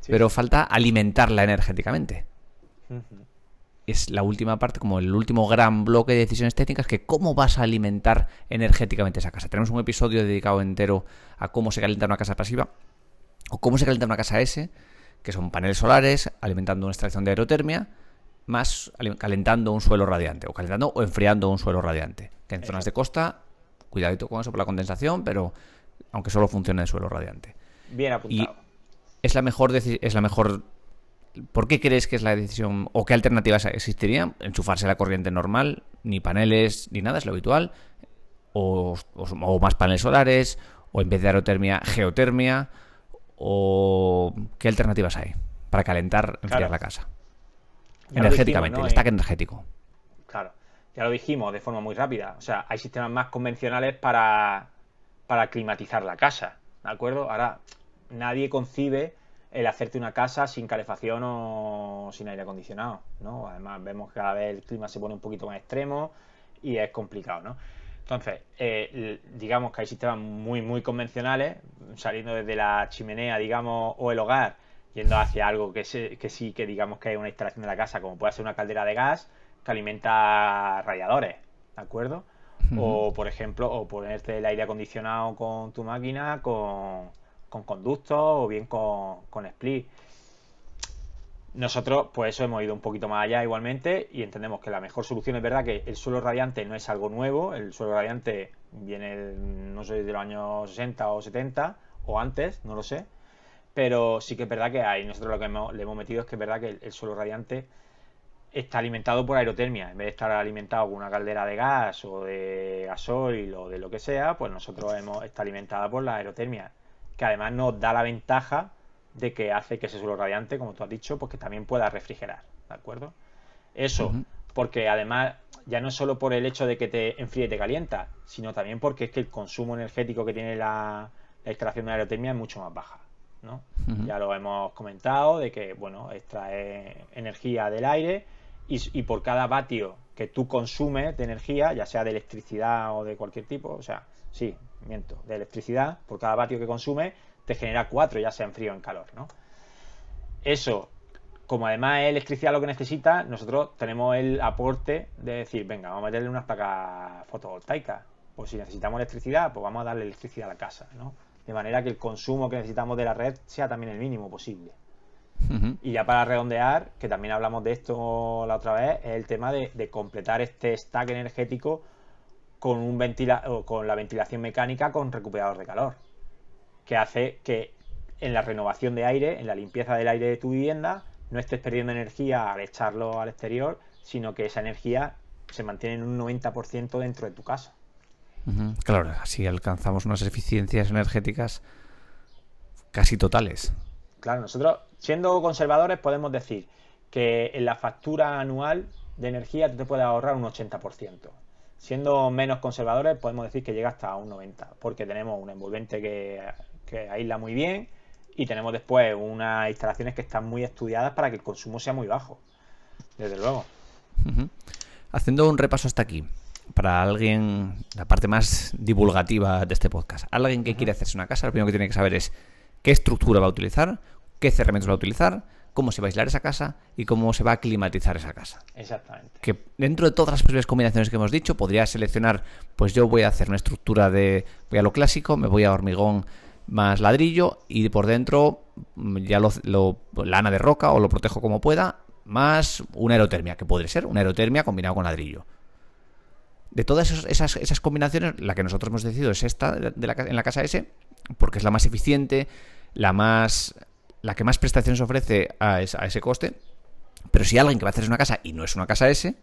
sí. pero falta alimentarla energéticamente. Uh -huh. Es la última parte, como el último gran bloque de decisiones técnicas, que cómo vas a alimentar energéticamente esa casa. Tenemos un episodio dedicado entero a cómo se calienta una casa pasiva o cómo se calienta una casa S, que son paneles solares alimentando una extracción de aerotermia, más calentando un suelo radiante, o calentando o enfriando un suelo radiante. Que en zonas de costa cuidadito con eso por la condensación, pero aunque solo funcione el suelo radiante. Bien apuntado. Y es la mejor es la mejor ¿Por qué crees que es la decisión o qué alternativas existirían? Enchufarse la corriente normal, ni paneles ni nada, es lo habitual, o, o, o más paneles solares, o en vez de aerotermia, geotermia, o qué alternativas hay para calentar, enfriar claro. la casa. Ya Energéticamente, dijimos, ¿no? el stack energético. Claro ya lo dijimos de forma muy rápida. O sea, hay sistemas más convencionales para, para climatizar la casa. ¿De acuerdo? Ahora, nadie concibe el hacerte una casa sin calefacción o sin aire acondicionado. ¿no? Además, vemos que cada vez el clima se pone un poquito más extremo y es complicado. ¿no? Entonces, eh, digamos que hay sistemas muy, muy convencionales, saliendo desde la chimenea, digamos, o el hogar, yendo hacia algo que, se, que sí, que digamos que hay una instalación de la casa, como puede ser una caldera de gas, que alimenta radiadores, ¿de acuerdo? Uh -huh. O, por ejemplo, o ponerte el aire acondicionado con tu máquina con, con conductos o bien con, con split. Nosotros, pues eso hemos ido un poquito más allá igualmente y entendemos que la mejor solución es verdad que el suelo radiante no es algo nuevo, el suelo radiante viene, no sé, de los años 60 o 70 o antes, no lo sé, pero sí que es verdad que hay, nosotros lo que hemos, le hemos metido es que es verdad que el, el suelo radiante está alimentado por aerotermia. En vez de estar alimentado con una caldera de gas o de gasoil o de lo que sea, pues nosotros hemos está alimentada por la aerotermia, que además nos da la ventaja de que hace que ese suelo radiante, como tú has dicho, pues que también pueda refrigerar, ¿de acuerdo? Eso, porque además ya no es solo por el hecho de que te enfríe y te calienta, sino también porque es que el consumo energético que tiene la, instalación de aerotermia es mucho más baja. ¿no? Ya lo hemos comentado de que bueno, extrae energía del aire y, por cada vatio que tú consumes de energía, ya sea de electricidad o de cualquier tipo, o sea, sí, miento, de electricidad, por cada vatio que consume, te genera cuatro, ya sea en frío o en calor, ¿no? Eso, como además es electricidad lo que necesita, nosotros tenemos el aporte de decir, venga, vamos a meterle unas placas fotovoltaicas. Pues si necesitamos electricidad, pues vamos a darle electricidad a la casa, ¿no? De manera que el consumo que necesitamos de la red sea también el mínimo posible. Y ya para redondear, que también hablamos de esto la otra vez, es el tema de, completar este stack energético con, un ventila con la ventilación mecánica con recuperador de calor, que hace que en la renovación de aire, en la limpieza del aire de tu vivienda, no estés perdiendo energía al echarlo al exterior, sino que esa energía se mantiene en un 90% dentro de tu casa. Claro, así alcanzamos unas eficiencias energéticas casi totales. Claro, nosotros siendo conservadores podemos decir que en la factura anual de energía tú te puedes ahorrar un 80%. Siendo menos conservadores podemos decir que llega hasta un 90%, porque tenemos un envolvente que, aísla muy bien y tenemos después unas instalaciones que están muy estudiadas para que el consumo sea muy bajo. Desde luego. Haciendo un repaso hasta aquí, para alguien, la parte más divulgativa de este podcast, alguien que quiere hacerse una casa, lo primero que tiene que saber es qué estructura va a utilizar, qué cerramientos va a utilizar, cómo se va a aislar esa casa y cómo se va a climatizar esa casa. Exactamente. Que dentro de todas las posibles combinaciones que hemos dicho, podría seleccionar, pues yo voy a hacer una estructura de, voy a lo clásico, me voy a hormigón más ladrillo y por dentro mm, ya lo, lana de roca o lo protejo como pueda, más una aerotermia, que podría ser una aerotermia combinado con ladrillo. De todas esas, esas, combinaciones, la que nosotros hemos decidido es esta de la, en la casa S, porque es la más eficiente, la más la que más prestaciones ofrece a, ese coste. Pero si alguien que va a hacer una casa y no es una casa S,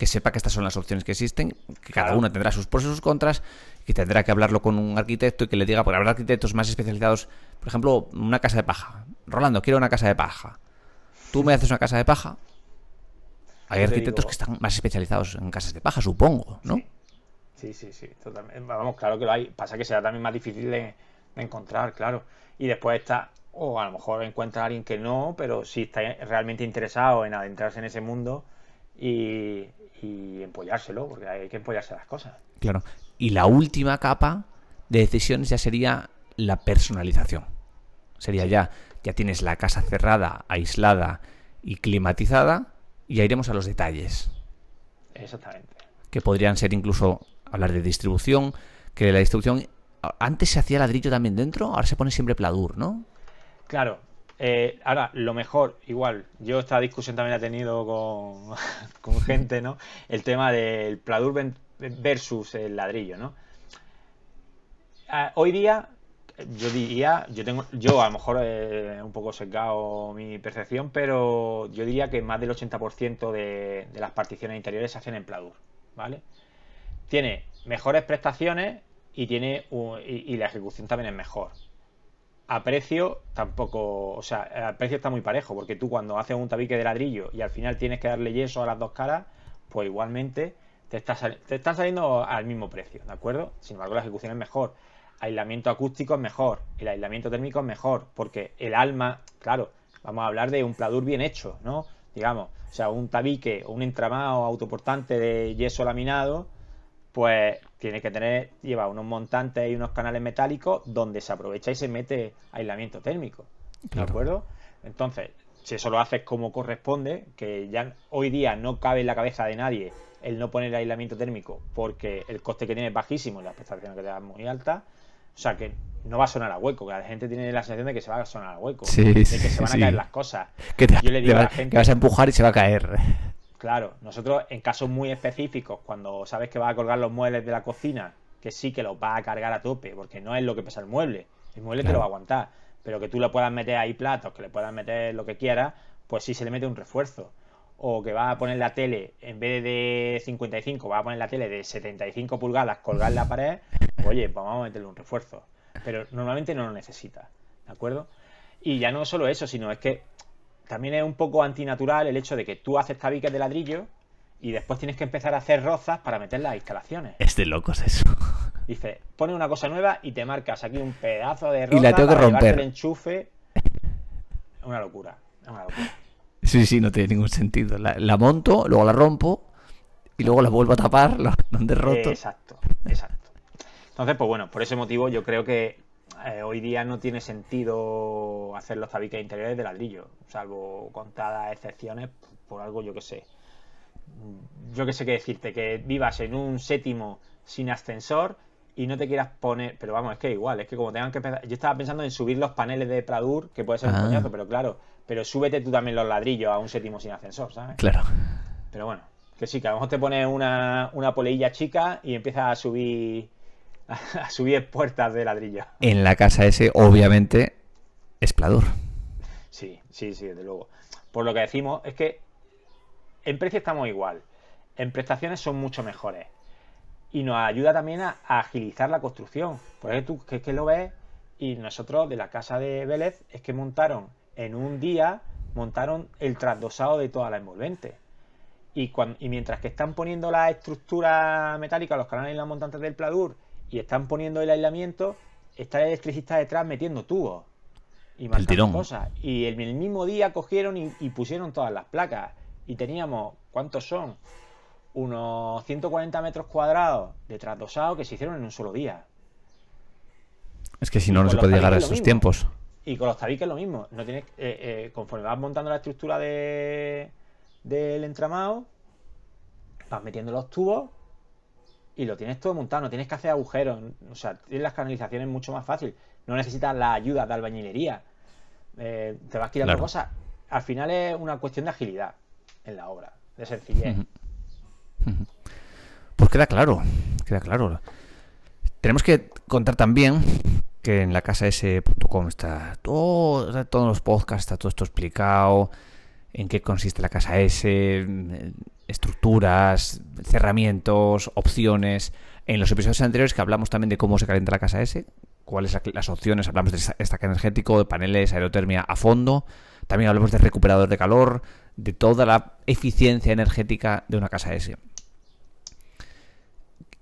que sepa que estas son las opciones que existen, que cada una tendrá sus pros y sus contras, que tendrá que hablarlo con un arquitecto y que le diga, porque habrá arquitectos más especializados, por ejemplo, una casa de paja. Rolando, quiero una casa de paja. Tú me haces una casa de paja. Hay arquitectos que están más especializados en casas de paja, supongo, ¿no? Sí, sí, sí, totalmente. Vamos, claro que lo hay. Pasa que será también más difícil de, encontrar, claro. Y después está, o a lo mejor encuentra a alguien que no, pero sí está realmente interesado en adentrarse en ese mundo y, y empollárselo, porque hay que empollarse las cosas. Claro. Y la última capa de decisiones ya sería la personalización. Sería ya, ya tienes la casa cerrada, aislada y climatizada, y ya iremos a los detalles. Exactamente. Que podrían ser incluso hablar de distribución, que la distribución antes se hacía ladrillo también dentro, ahora se pone siempre pladur, ¿no? Claro. Eh, ahora, lo mejor, igual, yo esta discusión también he tenido con, gente, ¿no? El tema del pladur versus el ladrillo, ¿no? Ah, hoy día, yo diría, yo tengo, yo a lo mejor he un poco secado mi percepción, pero yo diría que más del 80% de, de las particiones interiores se hacen en pladur, ¿vale? Tiene mejores prestaciones y tiene y, la ejecución también es mejor. A precio tampoco, o sea, a precio está muy parejo, porque tú cuando haces un tabique de ladrillo y al final tienes que darle yeso a las dos caras, pues igualmente te está, te está saliendo al mismo precio, ¿de acuerdo? Sin embargo, la ejecución es mejor. Aislamiento acústico es mejor, el aislamiento térmico es mejor, porque el alma, claro, vamos a hablar de un pladur bien hecho, ¿no? Digamos, o sea, un tabique un entramado autoportante de yeso laminado, pues tiene que tener, lleva unos montantes y unos canales metálicos donde se aprovecha y se mete aislamiento térmico. ¿De acuerdo? Entonces, si eso lo haces como corresponde, que ya hoy día no cabe en la cabeza de nadie el no poner aislamiento térmico porque el coste que tiene es bajísimo y la prestación que te da muy alta, o sea que no va a sonar a hueco, que la gente tiene la sensación de que se va a sonar a hueco, de que se van a caer las cosas. Que Yo le digo a la gente, que vas a empujar y se va a caer. Claro, nosotros en casos muy específicos, cuando sabes que vas a colgar los muebles de la cocina, que sí que los vas a cargar a tope, porque no es lo que pesa el mueble, el mueble te lo va a aguantar, pero que tú le puedas meter ahí platos, que le puedas meter lo que quieras, pues sí se le mete un refuerzo. o que va a poner la tele, en vez de 55, va a poner la tele de 75 pulgadas colgada en la pared, oye, pues vamos a meterle un refuerzo. Pero normalmente no lo necesita, ¿de acuerdo? Y ya no solo eso, sino es que también es un poco antinatural el hecho de que tú haces tabiques de ladrillo y después tienes que empezar a hacer rozas para meter las instalaciones. Es de locos eso. Dice, pone una cosa nueva y te marcas aquí un pedazo de roza Y la tengo que para romper. el enchufe. Es una locura, una locura. Sí, sí, no tiene ningún sentido. La, la monto, luego la rompo y luego la vuelvo a tapar la- donde roto. Exacto, exacto. Entonces, pues bueno, por ese motivo yo creo que eh, hoy día no tiene sentido hacer los tabiques interiores de ladrillo, salvo contadas excepciones por algo yo que sé. Yo que sé qué decirte, que vivas en un séptimo sin ascensor y no te quieras poner, pero vamos, es que igual, es que como tengan que empezar, yo estaba pensando en subir los paneles de Pradur, que puede ser un Ah. coñazo, pero claro, pero súbete tú también los ladrillos a un séptimo sin ascensor, ¿sabes? Claro. Pero bueno, que sí, que a lo mejor te pones una, una poleilla chica y empiezas a subir a subir puertas de ladrillo. En la casa ese, obviamente, es Pladur. Sí, sí, sí, desde luego. Por lo que decimos, es que en precio estamos igual. En prestaciones son mucho mejores. Y nos ayuda también a, a agilizar la construcción. Porque tú que, es que lo ves y nosotros de la casa de Vélez es que montaron en un día, montaron el trasdosado de toda la envolvente. Y, y mientras que están poniendo la estructura metálica, los canales y las montantes del Pladur, y están poniendo el aislamiento, está el electricista detrás metiendo tubos y marcando tirón. cosas. Y el, el mismo día cogieron y, y pusieron todas las placas. Y teníamos, ¿cuántos son? Unos 140 metros cuadrados de trasdosado que se hicieron en un solo día. Es que si Y no, no se puede llegar a esos tiempos. Y con los tabiques lo mismo. No tienes, eh, eh, conforme vas montando la estructura de, del entramado, vas metiendo los tubos y lo tienes todo montado. No tienes que hacer agujeros. O sea, tienes las canalizaciones mucho más fácil. No necesitas la ayuda de albañilería. Eh, te vas quitando Claro. cosas. Al final es una cuestión de agilidad en la obra, de sencillez. Pues queda claro, queda claro. Tenemos que contar también que en la casa S.com está todo, todos los podcasts, está todo esto explicado, en qué consiste la casa S, estructuras, cerramientos, opciones. En los episodios anteriores que hablamos también de cómo se calienta la casa S, cuáles la- las opciones, hablamos de esta- estaque energético, de paneles, aerotermia a fondo, también hablamos de recuperador de calor, de toda la eficiencia energética de una casa S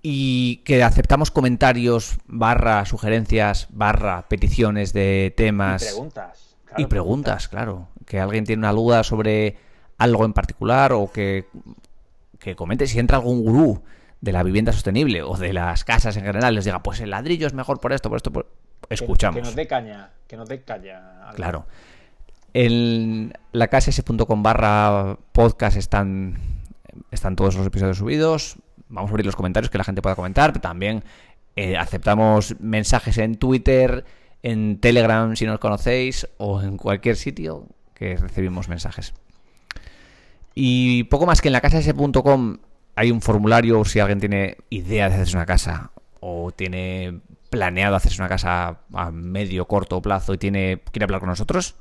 y que aceptamos comentarios barra sugerencias barra peticiones de Y temas preguntas. claro, y preguntas, claro que alguien tiene una duda sobre algo en particular o que, que comente si entra algún gurú de la vivienda sostenible o de las casas en general les diga pues el ladrillo es mejor por esto por esto por... Escuchamos Que, nos dé caña. Que nos dé caña. algo. Claro. En la casa.com barra podcast están, están todos los episodios subidos. Vamos a abrir los comentarios que la gente pueda comentar. También eh, aceptamos mensajes en Twitter, en Telegram si no os conocéis, o en cualquier sitio que recibimos mensajes. Y poco más que en la casa.com hay un formulario si alguien tiene idea de hacerse una casa o tiene planeado hacerse una casa a medio corto plazo y tiene quiere hablar con nosotros.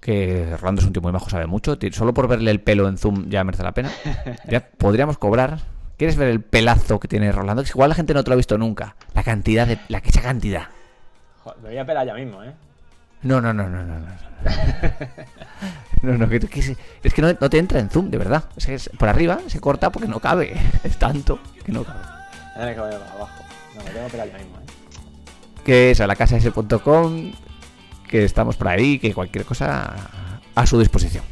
Que Rolando es un tío muy majo, sabe mucho. Solo por verle el pelo en Zoom ya merece la pena. Ya podríamos cobrar. ¿Quieres ver el pelazo que tiene Rolando? Que igual la gente no te lo ha visto nunca. La cantidad de. La que esa cantidad. Joder, me voy a pelar ya mismo, ¿eh? No, no, no, no, no. No, no, no, que, que es, que no, no te entra en zoom, de verdad. Es que es- por arriba se corta porque no cabe. Es tanto que no cabe. Que para abajo. No, me tengo que pelar ya mismo, ¿eh? Que es a la casa s.com, que estamos por ahí, que cualquier cosa a su disposición.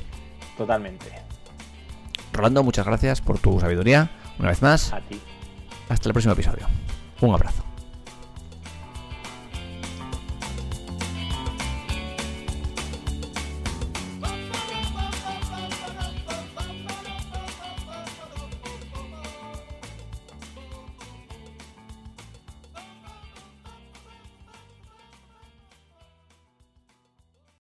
Totalmente. Rolando, muchas gracias por tu sabiduría, una vez más. A ti. Hasta el próximo episodio. Un abrazo.